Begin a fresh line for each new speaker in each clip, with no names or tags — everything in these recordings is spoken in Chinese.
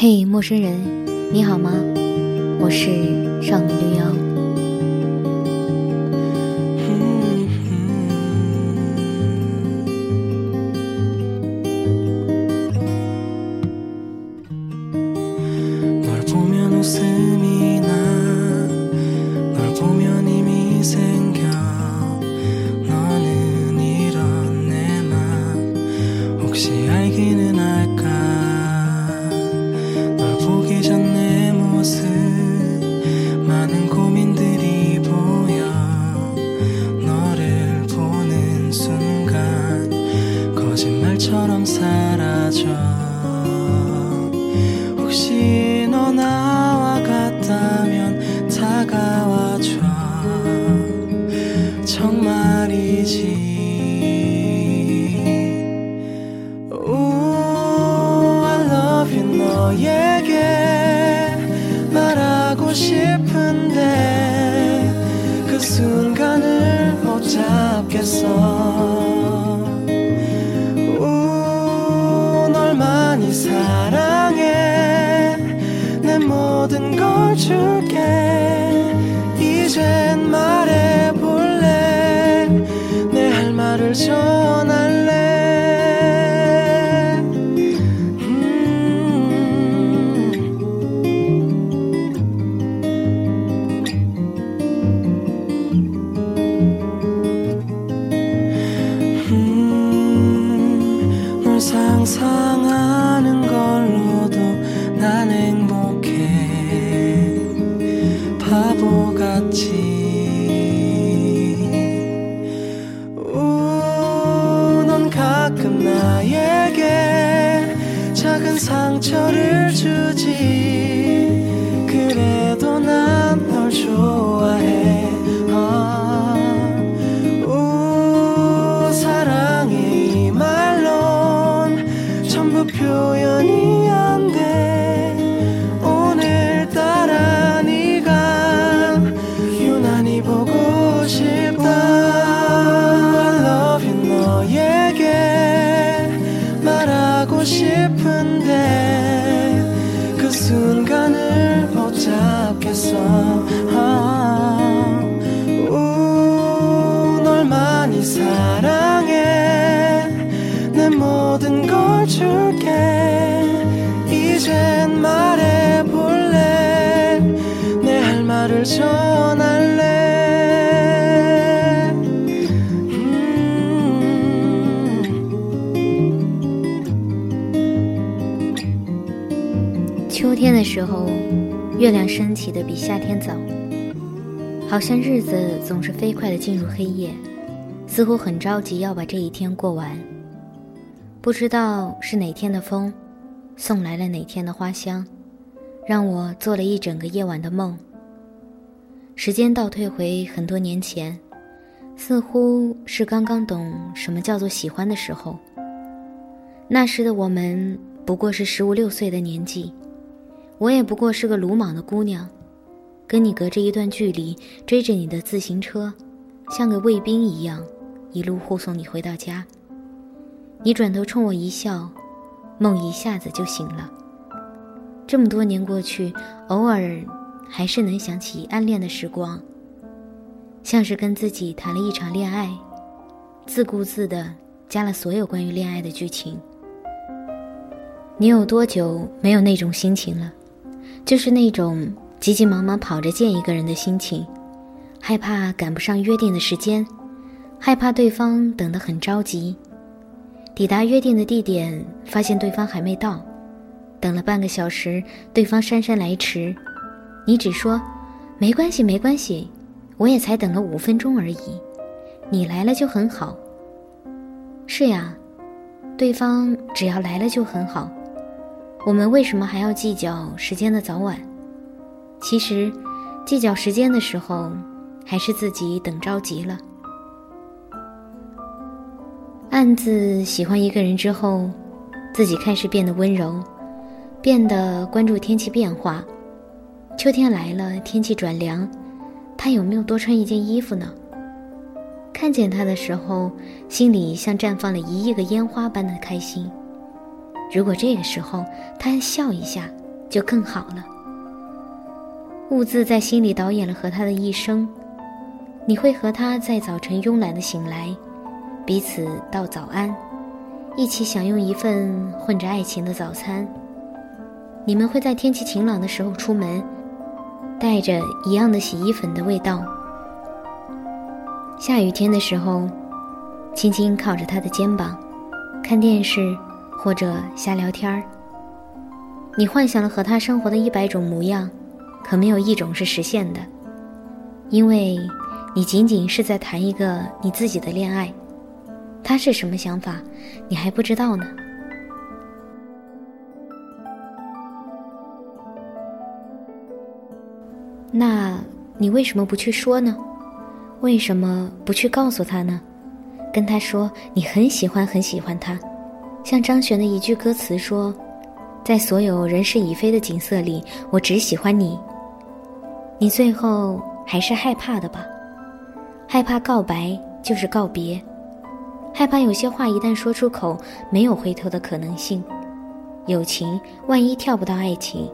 嘿，陌生人，你好吗？我是少女绿妖。 것처럼 사라져.
상처를 주지. 그래도 난 널 좋아해. 아, 우 사랑해 이 말론 전부 표현이 줄게 이젠 말해볼래 내 할 말을 전할래 음
秋天的时候，月亮升起的比夏天早，好像日子总是飞快的进入黑夜，似乎很着急要把这一天过完。 不知道是哪天的风，送来了哪天的花香，让我做了一整个夜晚的梦。时间倒退回很多年前，似乎是刚刚懂什么叫做喜欢的时候。那时的我们不过是十五六岁的年纪。我也不过是个鲁莽的姑娘，跟你隔着一段距离，追着你的自行车，像个卫兵一样，一路护送你回到家。你转头冲我一笑，梦一下子就醒了。这么多年过去，偶尔还是能想起暗恋的时光，像是跟自己谈了一场恋爱，自顾自的加了所有关于恋爱的剧情。你有多久没有那种心情了？就是那种急急忙忙跑着见一个人的心情，害怕赶不上约定的时间，害怕对方等得很着急。抵达约定的地点，发现对方还没到，等了半个小时，对方姗姗来迟，你只说没关系没关系，我也才等了五分钟而已，你来了就很好。是呀，对方只要来了就很好。我们为什么还要计较时间的早晚？其实，计较时间的时候，还是自己等着急了。暗自喜欢一个人之后，自己开始变得温柔，变得关注天气变化。秋天来了，天气转凉，他有没有多穿一件衣服呢？看见他的时候，心里像绽放了一亿个烟花般的开心。如果这个时候他笑一下，就更好了。兀自在心里导演了和他的一生，你会和他在早晨慵懒的醒来，彼此道早安，一起享用一份混着爱情的早餐。你们会在天气晴朗的时候出门，带着一样的洗衣粉的味道。下雨天的时候，轻轻靠着他的肩膀，看电视或者瞎聊天儿。你幻想了和他生活的一百种模样。可没有一种是实现的，因为你仅仅是在谈一个你自己的恋爱，他是什么想法，你还不知道呢。那你为什么不去说呢？为什么不去告诉他呢？跟他说你很喜欢很喜欢他，像张悬的一句歌词说：“在所有人事已非的景色里，我只喜欢你。”你最后还是害怕的吧？害怕告白就是告别，害怕有些话一旦说出口没有回头的可能性。友情万一跳不到爱情，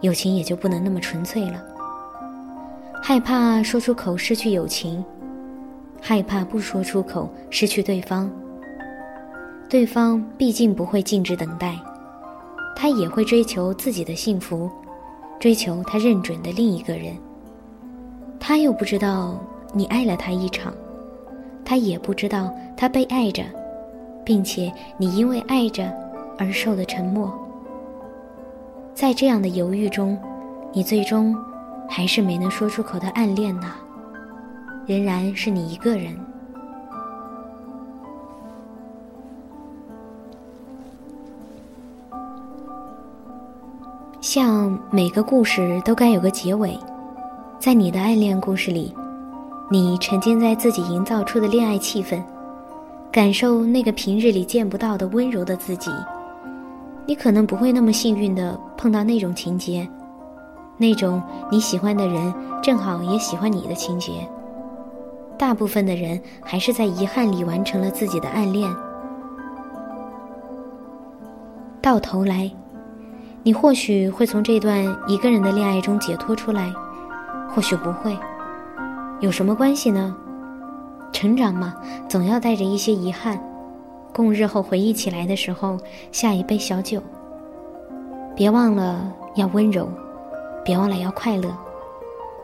友情也就不能那么纯粹了。害怕说出口失去友情，害怕不说出口失去对方。对方毕竟不会静止等待，他也会追求自己的幸福。追求他认准的另一个人，他又不知道你爱了他一场，他也不知道他被爱着，并且你因为爱着而受的沉默。在这样的犹豫中，你最终还是没能说出口的暗恋呐，仍然是你一个人。像每个故事都该有个结尾，在你的暗恋故事里，你沉浸在自己营造出的恋爱气氛，感受那个平日里见不到的温柔的自己。你可能不会那么幸运的碰到那种情节，那种你喜欢的人正好也喜欢你的情节。大部分的人还是在遗憾里完成了自己的暗恋，到头来。你或许会从这段一个人的恋爱中解脱出来，或许不会，有什么关系呢？成长嘛，总要带着一些遗憾，供日后回忆起来的时候下一杯小酒。别忘了要温柔，别忘了要快乐，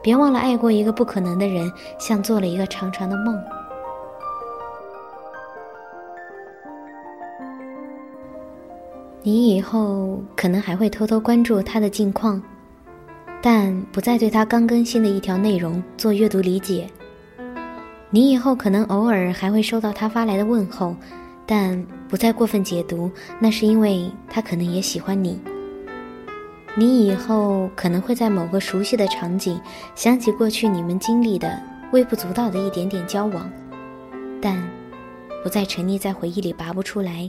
别忘了爱过一个不可能的人，像做了一个长长的梦。你以后可能还会偷偷关注他的近况，但不再对他刚更新的一条内容做阅读理解。你以后可能偶尔还会收到他发来的问候，但不再过分解读，那是因为他可能也喜欢你。你以后可能会在某个熟悉的场景想起过去你们经历的微不足道的一点点交往，但不再沉溺在回忆里拔不出来。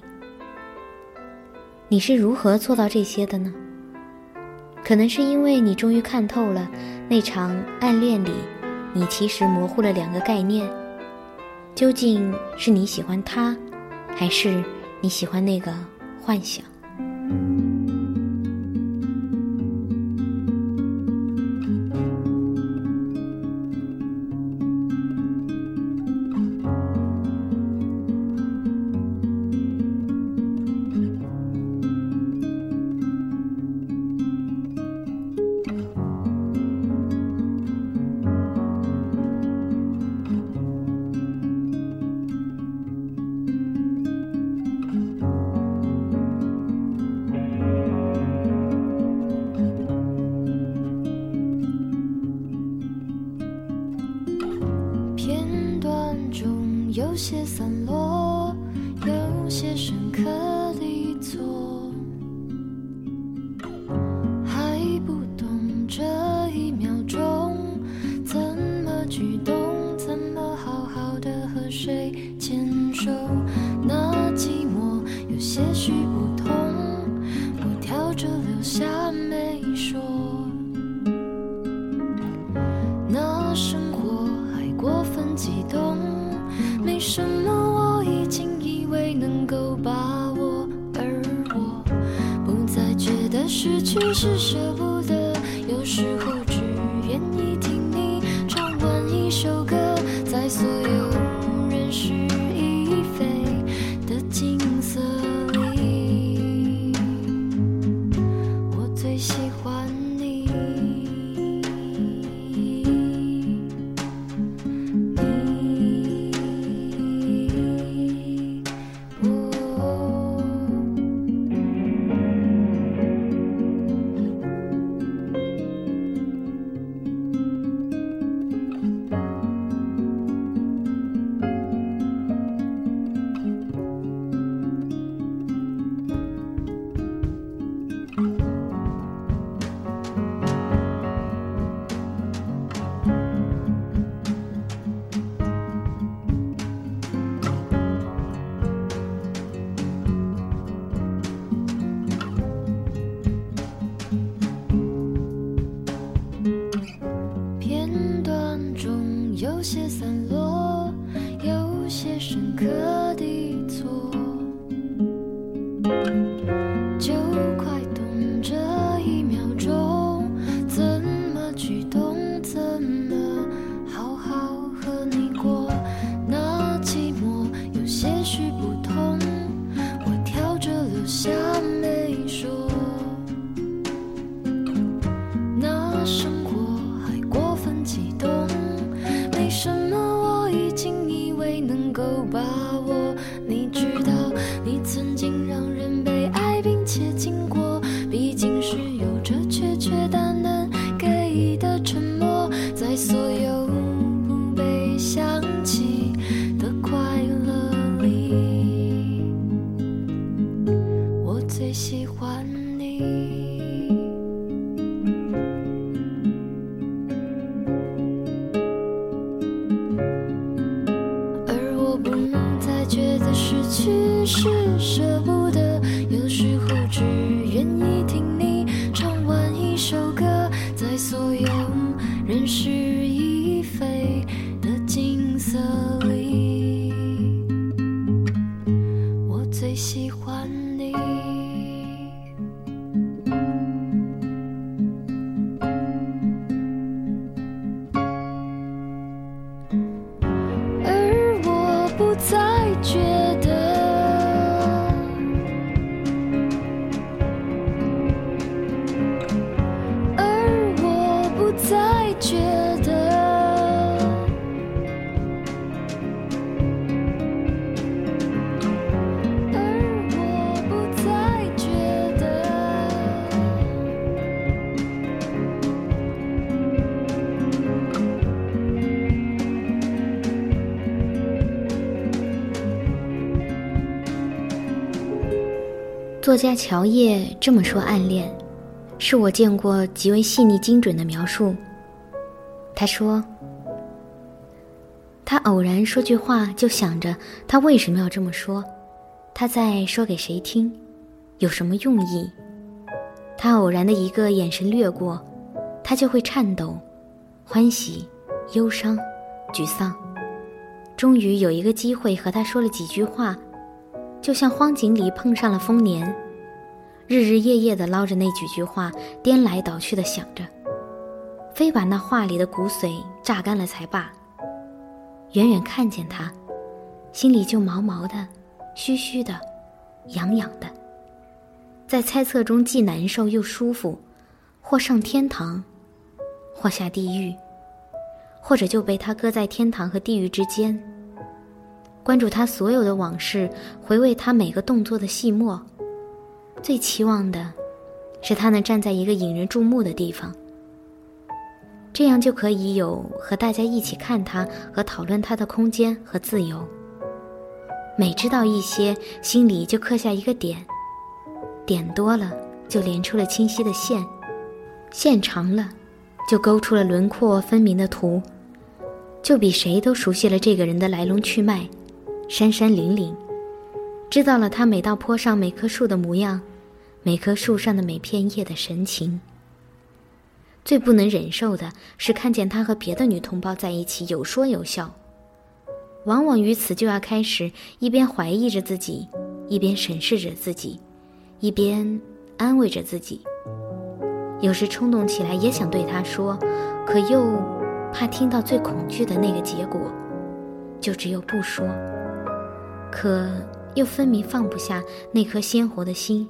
你是如何做到这些的呢？可能是因为你终于看透了那场暗恋里，你其实模糊了两个概念：究竟是你喜欢他，还是你喜欢那个幻想？
有些散落有些深刻。失去是舍不得，有时候
作家乔叶这么说暗恋，是我见过极为细腻精准的描述。他说：“他偶然说句话，就想着他为什么要这么说，他在说给谁听，有什么用意。他偶然的一个眼神掠过，他就会颤抖、欢喜、忧伤、沮丧。终于有一个机会和他说了几句话。”就像荒井里碰上了丰年，日日夜夜地捞着那几句话，颠来倒去地想着，非把那话里的骨髓榨干了才罢。远远看见他，心里就毛毛的、虚虚的、痒痒的，在猜测中既难受又舒服，或上天堂，或下地狱，或者就被他搁在天堂和地狱之间。关注他所有的往事，回味他每个动作的细末。最期望的，是他能站在一个引人注目的地方，这样就可以有和大家一起看他和讨论他的空间和自由。每知道一些，心里就刻下一个点，点多了就连出了清晰的线，线长了，就勾出了轮廓分明的图，就比谁都熟悉了这个人的来龙去脉。山山岭岭，知道了他每道坡上每棵树的模样，每棵树上的每片叶的神情。最不能忍受的是看见他和别的女同胞在一起有说有笑，往往于此就要开始一边怀疑着自己，一边审视着自己，一边安慰着自己，有时冲动起来也想对他说，可又怕听到最恐惧的那个结果，就只有不说。可又分明放不下那颗鲜活的心。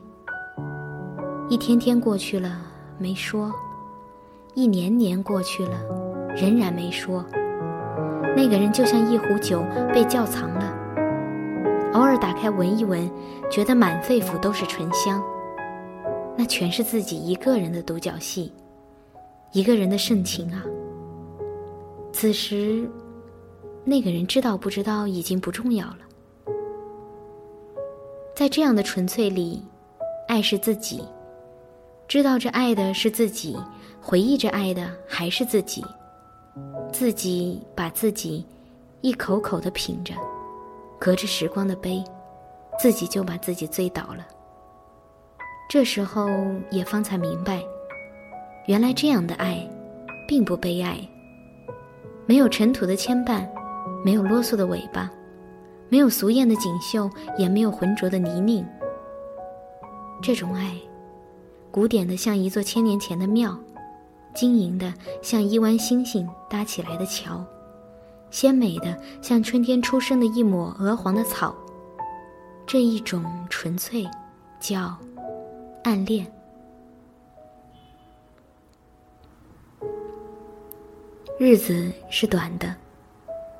一天天过去了，没说；一年年过去了，仍然没说。那个人就像一壶酒被窖藏了，偶尔打开闻一闻，觉得满肺腑都是醇香。那全是自己一个人的独角戏，一个人的盛情啊。此时，那个人知道不知道已经不重要了。在这样的纯粹里，爱是自己，知道着爱的是自己，回忆着爱的还是自己，自己把自己一口口的品着，隔着时光的杯，自己就把自己醉倒了。这时候也方才明白，原来这样的爱，并不悲哀，没有尘土的牵绊，没有啰嗦的尾巴。没有俗艳的锦绣，也没有浑浊的泥泞。这种爱，古典的像一座千年前的庙，晶莹的像一弯星星搭起来的桥，鲜美的像春天出生的一抹鹅黄的草。这一种纯粹，叫暗恋。日子是短的。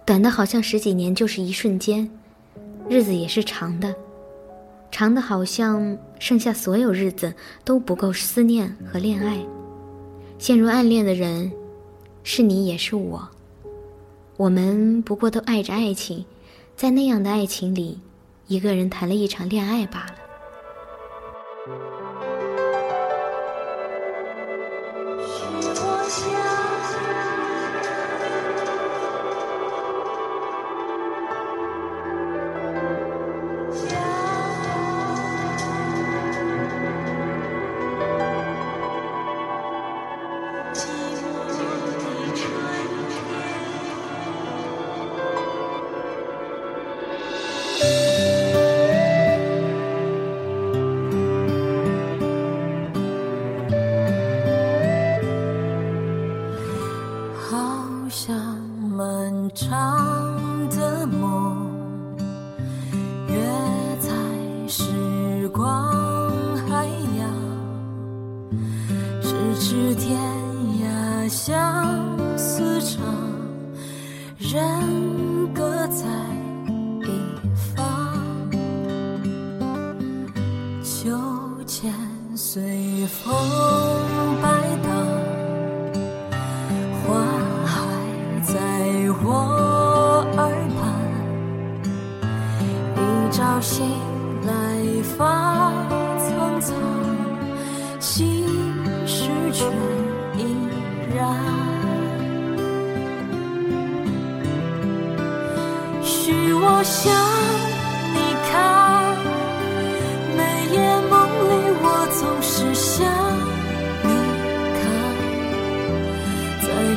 短的好像十几年就是一瞬间，日子也是长的，长的好像剩下所有日子都不够思念和恋爱。陷入暗恋的人，是你也是我，我们不过都爱着爱情，在那样的爱情里，一个人谈了一场恋爱罢了。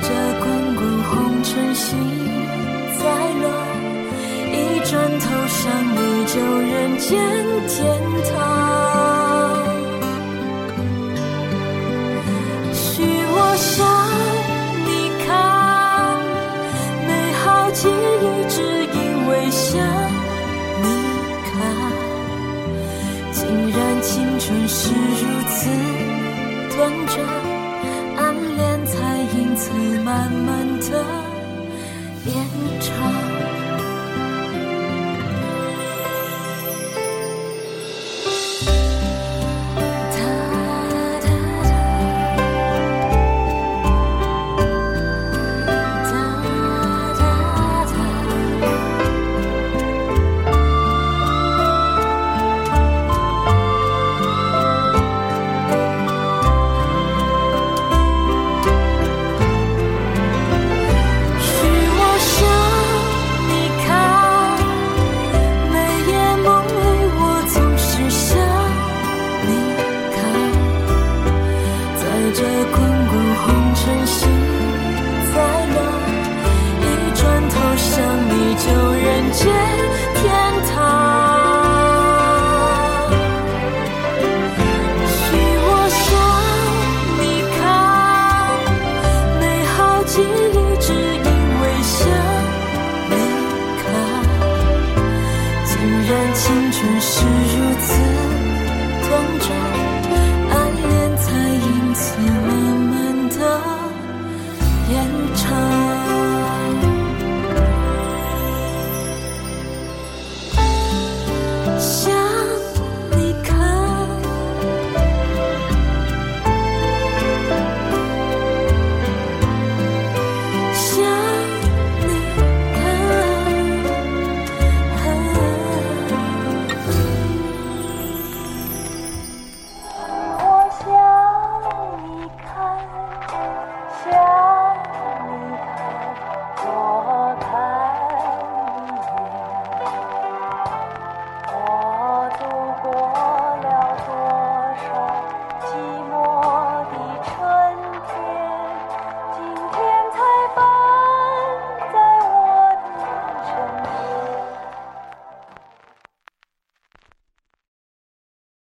这滚滚红尘心在乱，一转头想你就人间天堂。许我想你看，美好记忆只。因为想，你看，竟然青春是如此短暂，暗